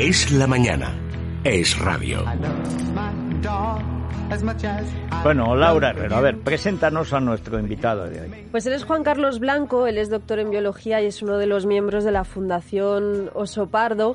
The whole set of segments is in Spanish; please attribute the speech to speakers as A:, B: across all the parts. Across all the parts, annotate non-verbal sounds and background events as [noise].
A: Es la mañana. Es radio.
B: Bueno, Laura Herrero, a ver, preséntanos a nuestro invitado de hoy.
C: Pues él es Juan Carlos Blanco, él es doctor en biología y es uno de los miembros de la Fundación Oso Pardo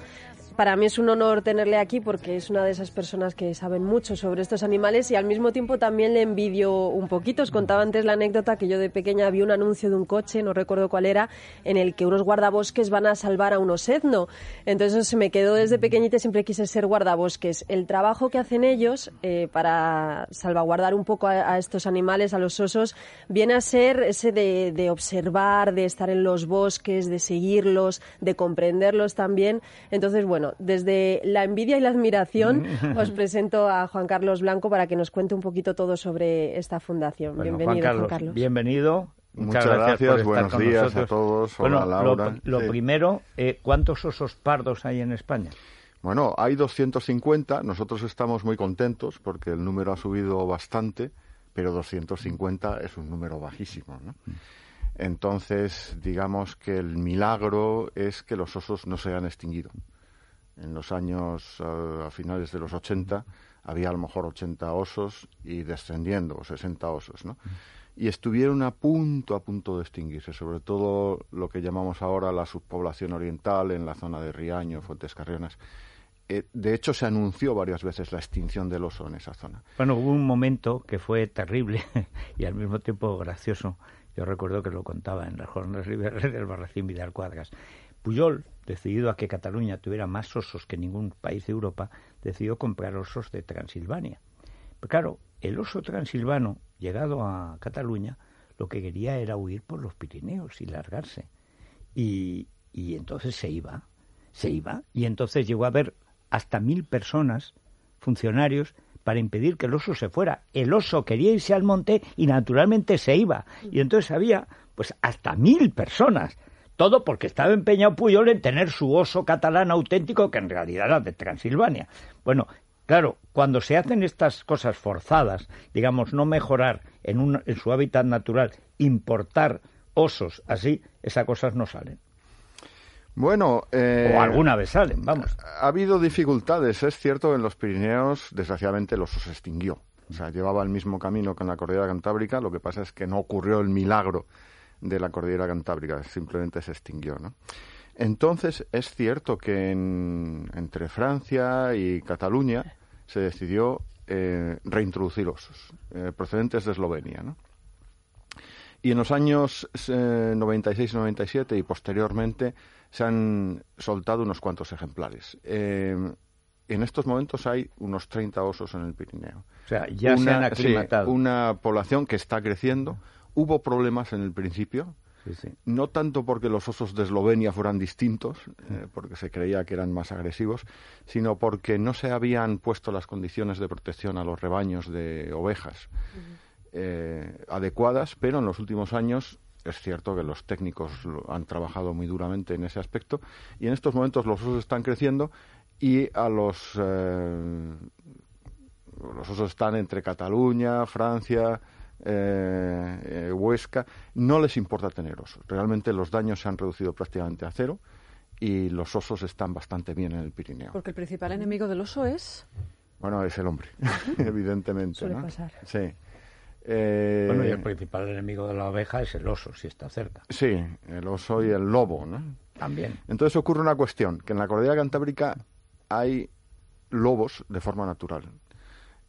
C: para mí es un honor tenerle aquí porque es una de esas personas que saben mucho sobre estos animales y al mismo tiempo también le envidio un poquito. Os contaba antes la anécdota que yo de pequeña vi un anuncio de un coche, no recuerdo cuál era, en el que unos guardabosques van a salvar a un osedno. Entonces se me quedó desde pequeñita y siempre quise ser guardabosques. El trabajo que hacen ellos eh, para salvaguardar un poco a, estos animales, a los osos, viene a ser ese de, de observar, de estar en los bosques, de seguirlos, de comprenderlos también. Entonces, bueno, desde la envidia y la admiración os [laughs] presento a Juan Carlos Blanco para que nos cuente un poquito todo sobre esta fundación. bienvenido, Juan Carlos.
B: Bienvenido.
D: Muchas, gracias, buenos días a todos. Hola, Laura.
B: Lo, primero, eh, ¿cuántos osos pardos hay en España?
D: Bueno, hay 250. Nosotros estamos muy contentos porque el número ha subido bastante, pero 250 es un número bajísimo. ¿no? Entonces, digamos que el milagro es que los osos no se hayan extinguido en los años a finales de los 80 había a lo mejor 80 osos y descendiendo, o 60 osos, ¿no? Y estuvieron a punto, a punto de extinguirse, sobre todo lo que llamamos ahora la subpoblación oriental en la zona de Riaño, Fuentes Carrionas. Eh, de hecho, se anunció varias veces la extinción del oso en esa zona.
B: Bueno, hubo un momento que fue terrible [laughs] y al mismo tiempo gracioso. Yo recuerdo que lo contaba en las jornadas libres del Barracín Vidal Cuadras. Puyol, decidido a que Cataluña tuviera más osos que ningún país de Europa, decidió comprar osos de Transilvania. Pero claro, el oso transilvano, llegado a Cataluña, lo que quería era huir por los Pirineos y largarse. Y, y entonces se iba, se iba, y entonces llegó a haber hasta mil personas, funcionarios, para impedir que el oso se fuera. El oso quería irse al monte y naturalmente se iba. Y entonces había pues hasta mil personas todo porque estaba empeñado Puyol en tener su oso catalán auténtico, que en realidad era de Transilvania. Bueno, claro, cuando se hacen estas cosas forzadas, digamos, no mejorar en, en su hábitat natural, importar osos así, esas cosas no salen.
D: Bueno,
B: eh, o alguna vez salen, vamos.
D: Ha habido dificultades, es cierto, en los Pirineos, desgraciadamente el oso se extinguió. O sea, llevaba el mismo camino que en la cordillera cantábrica, lo que pasa es que no ocurrió el milagro de la cordillera cantábrica, simplemente se extinguió, ¿no? Entonces, es cierto que entre Francia y Cataluña se decidió eh, reintroducir osos eh, procedentes de Eslovenia, ¿no? Y en los años 96 y 97 y posteriormente se han soltado unos cuantos ejemplares. Eh, en estos momentos hay unos 30 osos en el Pirineo.
B: O sea, ya se han aclimatado.
D: una población que está creciendo, Hubo problemas en el principio, no tanto porque los osos de Eslovenia fueran distintos, eh, porque se creía que eran más agresivos, sino porque no se habían puesto las condiciones de protección a los rebaños de ovejas eh, adecuadas, pero en los últimos años es cierto que los técnicos han trabajado muy duramente en ese aspecto y en estos momentos los osos están creciendo y a los eh, los osos están entre Cataluña, Francia, eh, eh, Huesca, no les importa tener osos. Realmente los daños se han reducido prácticamente a cero y los osos están bastante bien en el Pirineo.
E: Porque el principal enemigo del oso es...
D: Bueno, es el hombre, [laughs] evidentemente.
C: Suele pasar.
D: Sí.
B: Eh, bueno, y el principal enemigo de la oveja es el oso, si está cerca.
D: Sí, el oso y el lobo, ¿no?
B: También.
D: Entonces ocurre una cuestión, que en la cordillera cantábrica hay lobos de forma natural.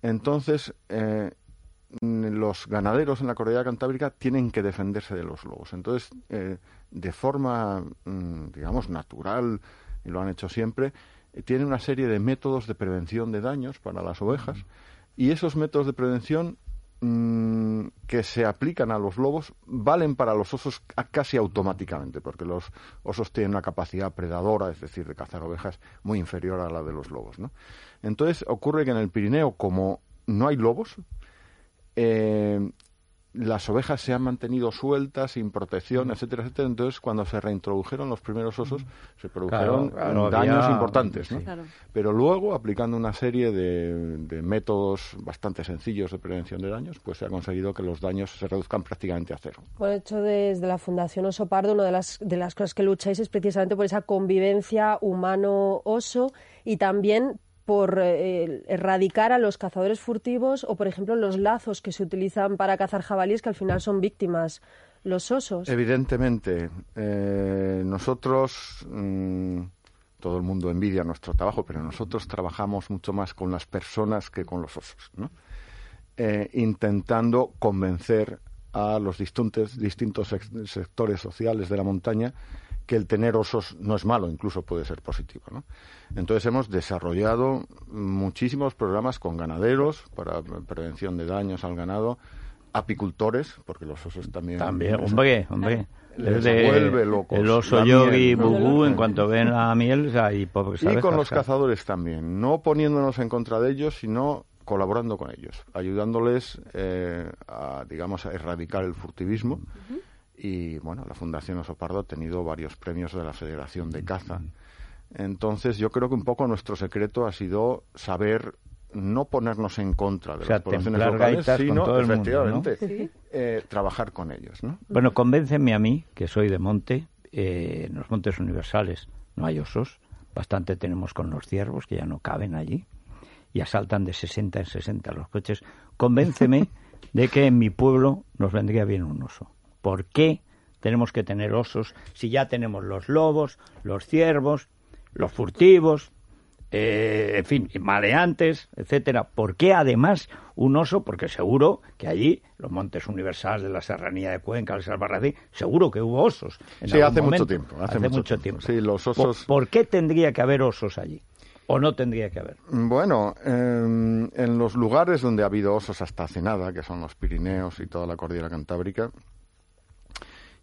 D: Entonces, eh, los ganaderos en la cordillera cantábrica tienen que defenderse de los lobos. Entonces, eh, de forma, mm, digamos, natural, y lo han hecho siempre, eh, tienen una serie de métodos de prevención de daños para las ovejas. Y esos métodos de prevención mm, que se aplican a los lobos valen para los osos casi automáticamente, porque los osos tienen una capacidad predadora, es decir, de cazar ovejas, muy inferior a la de los lobos. ¿no? Entonces ocurre que en el Pirineo, como no hay lobos, eh, las ovejas se han mantenido sueltas, sin protección, etcétera, etcétera. Entonces, cuando se reintrodujeron los primeros osos, se produjeron daños importantes. ¿no? Pero luego, aplicando una serie de, métodos bastante sencillos de prevención de daños, pues se ha conseguido que los daños se reduzcan prácticamente a cero.
C: Por hecho, desde la Fundación Oso Pardo, una de las, de las cosas que lucháis es precisamente por esa convivencia humano-oso y también por eh, erradicar a los cazadores furtivos o, por ejemplo, los lazos que se utilizan para cazar jabalíes que al final son víctimas los osos.
D: Evidentemente, eh, nosotros, mm, todo el mundo envidia nuestro trabajo, pero nosotros trabajamos mucho más con las personas que con los osos, ¿no? Eh, intentando convencer a los distintos, distintos sectores sociales de la montaña que el tener osos no es malo, incluso puede ser positivo. ¿no? Entonces hemos desarrollado muchísimos programas con ganaderos para prevención de daños al ganado, apicultores, porque los osos también...
B: También, hombre, hombre.
D: Les vuelve locos.
B: El oso yogi, bubú, en cuanto ven la miel, pobre,
D: Y con los cazadores también, no poniéndonos en contra de ellos, sino colaborando con ellos, ayudándoles eh, a, digamos, a erradicar el furtivismo y bueno, la Fundación Osopardo ha tenido varios premios de la Federación de Caza. Entonces yo creo que un poco nuestro secreto ha sido saber no ponernos en contra de las poblaciones locales, sino efectivamente eh, trabajar con ellos. ¿no?
B: Bueno, convénceme a mí, que soy de monte, eh, en los montes universales no hay osos, bastante tenemos con los ciervos que ya no caben allí y asaltan de 60 en 60 los coches. Convénceme [laughs] de que en mi pueblo nos vendría bien un oso. ¿Por qué tenemos que tener osos si ya tenemos los lobos, los ciervos, los furtivos, eh, en fin, maleantes, etcétera? ¿Por qué además un oso? Porque seguro que allí, los montes universales de la serranía de Cuenca, el Salvarradí, seguro que hubo osos.
D: sí, hace mucho tiempo. Hace, mucho, tiempo. Sí, los osos...
B: ¿Por qué tendría que haber osos allí? ¿O no tendría que haber?
D: Bueno, em, en los lugares donde ha habido osos hasta hace nada, que son los Pirineos y toda la cordillera cantábrica,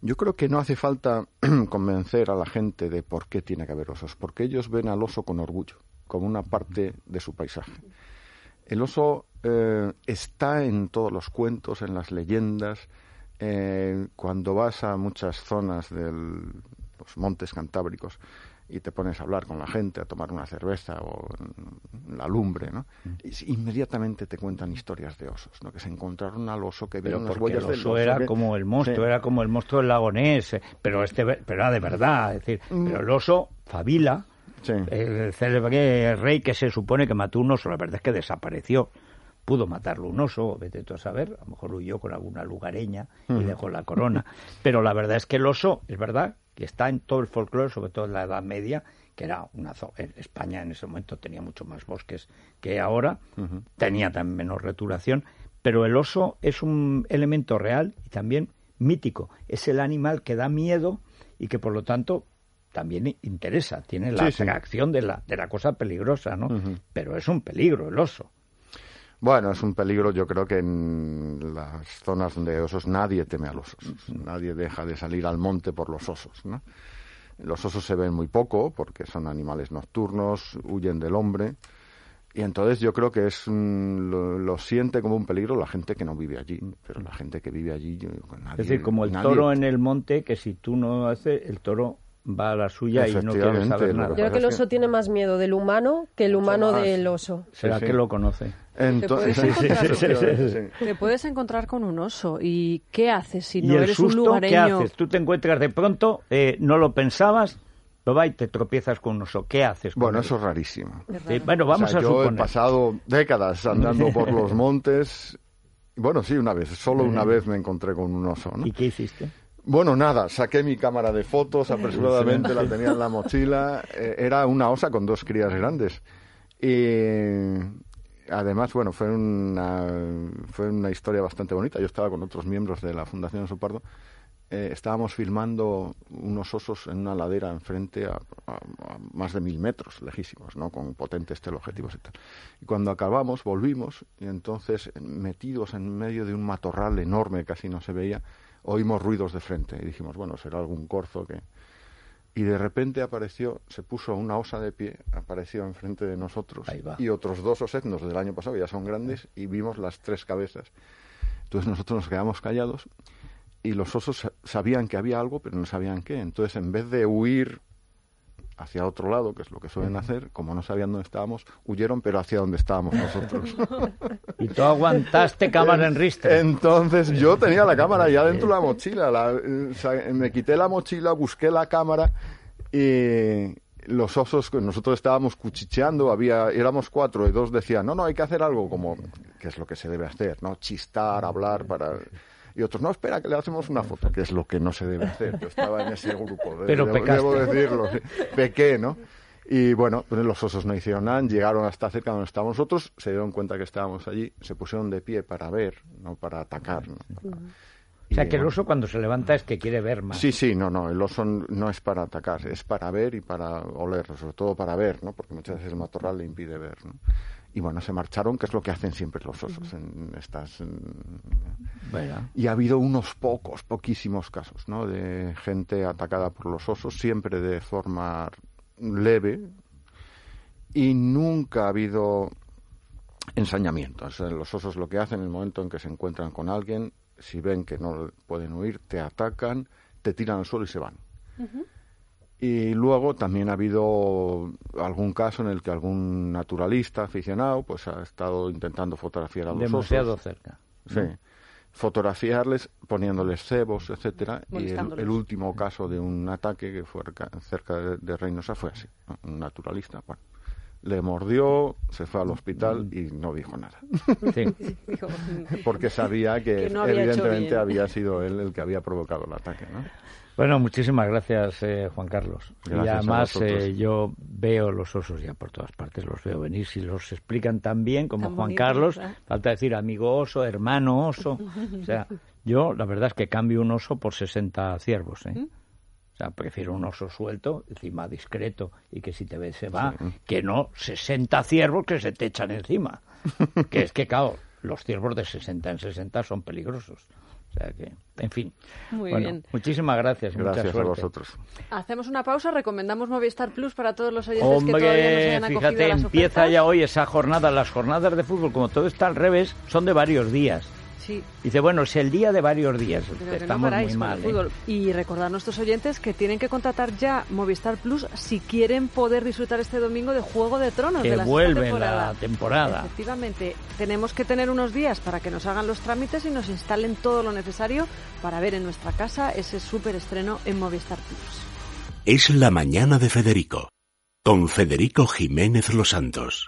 D: yo creo que no hace falta [clears throat] convencer a la gente de por qué tiene que haber osos, porque ellos ven al oso con orgullo, como una parte de su paisaje. El oso eh, está en todos los cuentos, en las leyendas. Eh, cuando vas a muchas zonas de los montes cantábricos, y te pones a hablar con la gente, a tomar una cerveza o la lumbre, ¿no? Y inmediatamente te cuentan historias de osos, ¿no? Que se encontraron al oso que vieron las huellas
B: el oso era como el monstruo, era como el monstruo del lagonés, pero este pero era de verdad, es decir, mm. pero el oso Fabila, el célebre rey que se supone que mató un oso, la verdad es que desapareció pudo matarlo un oso, vete tú a saber, a lo mejor huyó con alguna lugareña y mm. dejó la corona. Pero la verdad es que el oso, es verdad, que está en todo el folclore, sobre todo en la Edad Media, que era una zona, España en ese momento tenía mucho más bosques que ahora, tenía también menos returación, pero el oso es un elemento real y también mítico, es el animal que da miedo y que por lo tanto también interesa, tiene la atracción de la, de la cosa peligrosa, ¿no? Pero es un peligro el oso.
D: Bueno, es un peligro, yo creo que en las zonas donde hay osos nadie teme a los osos, nadie deja de salir al monte por los osos, ¿no? Los osos se ven muy poco porque son animales nocturnos, huyen del hombre, y entonces yo creo que es lo, siente como un peligro la gente que no vive allí, pero la gente que vive allí,
B: nadie, Es decir, como el toro en el monte, que si tú no haces, el toro va a la suya y no quiere saber nada. Yo
C: creo que el oso tiene más miedo del humano que el humano del oso.
B: ¿Será que lo conoce?
E: Entonces, ¿Te, puedes encontrar con un oso y ¿qué haces si no eres un lugareño?
B: ¿Qué haces? Tú te encuentras de pronto, eh, no lo pensabas, pero va y te tropiezas con un oso. ¿Qué haces?
D: bueno, eso es rarísimo.
B: bueno, vamos a
D: yo he pasado décadas andando por [laughs] los montes. Bueno, sí, una vez, solo una vez me encontré con un oso. ¿no?
B: ¿Y qué hiciste?
D: Bueno, nada, saqué mi cámara de fotos, apresuradamente la tenía en la mochila. Eh, era una osa con dos crías grandes. Y además, bueno, fue una, fue una historia bastante bonita. Yo estaba con otros miembros de la Fundación Sopardo. Eh, estábamos filmando unos osos en una ladera enfrente a, a, más de mil metros, lejísimos, ¿no? Con potentes teleobjetivos y tal. Y cuando acabamos, volvimos y entonces, metidos en medio de un matorral enorme, casi no se veía, oímos ruidos de frente y dijimos, bueno, será algún corzo que... Y de repente apareció, se puso una osa de pie, apareció enfrente de nosotros y otros dos osetnos del año pasado, ya son grandes, y vimos las tres cabezas. Entonces nosotros nos quedamos callados y los osos sabían que había algo, pero no sabían qué. Entonces, en vez de huir hacia otro lado, que es lo que suelen hacer, como no sabían dónde estábamos, huyeron, pero hacia donde estábamos nosotros. [laughs]
B: y tú aguantaste cámara en ristre.
D: Entonces yo tenía la cámara ya dentro de la [laughs] mochila. me quité la mochila, busqué la cámara y los osos, que nosotros estábamos cuchicheando, había, éramos cuatro y dos decían, no, no, hay que hacer algo como, que es lo que se debe hacer, ¿no? Chistar, hablar para y otros, no, espera, que le hacemos una foto, que es lo que no se debe hacer. Yo estaba en ese grupo,
B: Pero
D: debo, decirlo, pequé, ¿no? Y bueno, pues los osos no hicieron nada, llegaron hasta cerca donde estábamos nosotros, se dieron cuenta que estábamos allí, se pusieron de pie para ver, no para atacar.
B: O sea, que el oso cuando se levanta es que quiere ver más.
D: Sí, sí, no, no, el oso no es para atacar, es para ver y para oler, sobre todo para ver, ¿no? Porque muchas veces el matorral le impide ver, ¿no? Y bueno, se marcharon, que es lo que hacen siempre los osos en estas... Y ha habido unos pocos, poquísimos casos, ¿no? De gente atacada por los osos, siempre de forma leve, y nunca ha habido ensañamiento. los osos lo que hacen en el momento en que se encuentran con alguien, si ven que no pueden huir, te atacan, te tiran al suelo y se van. Y luego también ha habido algún caso en el que algún naturalista aficionado pues ha estado intentando fotografiar a los
B: Demasiado cerca.
D: Sí. Fotografiarles, poniéndoles cebos, etcétera. Y el, último caso de un ataque que fue cerca de, Reynosa fue así. Un naturalista, bueno, le mordió, se fue al hospital y no dijo nada. [laughs] Sí. Porque sabía [laughs] que, evidentemente había sido él el que había provocado el ataque, ¿no?
B: Bueno, muchísimas gracias, eh, Juan Carlos. y además eh, yo veo los osos ya por todas partes, los veo venir. Si los explican tan bien como Juan Carlos, falta decir amigo oso, hermano oso. o sea, [laughs] yo la verdad es que cambio un oso por 60 ciervos. ¿eh? O sea, prefiero un oso suelto, encima discreto y que si te ves se va, que no 60 ciervos que se te echan encima. [laughs] que es que, claro, los ciervos de 60 en 60 son peligrosos. O sea que, en fin.
E: Muy bien.
B: Muchísimas gracias.
D: Gracias a vosotros.
E: Hacemos una pausa. Recomendamos Movistar Plus para todos los oyentes que todavía no se hayan
B: fíjate, empieza ya hoy esa jornada. Las jornadas de fútbol, como todo está al revés, son de varios días. Dice, bueno, es el día de varios días. Estamos muy mal. ¿eh?
E: Y recordar a nuestros oyentes que tienen que contratar ya Movistar Plus si quieren poder disfrutar este domingo de Juego de Tronos.
B: Que
E: de la
B: vuelve
E: temporada.
B: la temporada.
E: Efectivamente, tenemos que tener unos días para que nos hagan los trámites y nos instalen todo lo necesario para ver en nuestra casa ese súper estreno en Movistar Plus.
A: Es la mañana de Federico, con Federico Jiménez Los Santos.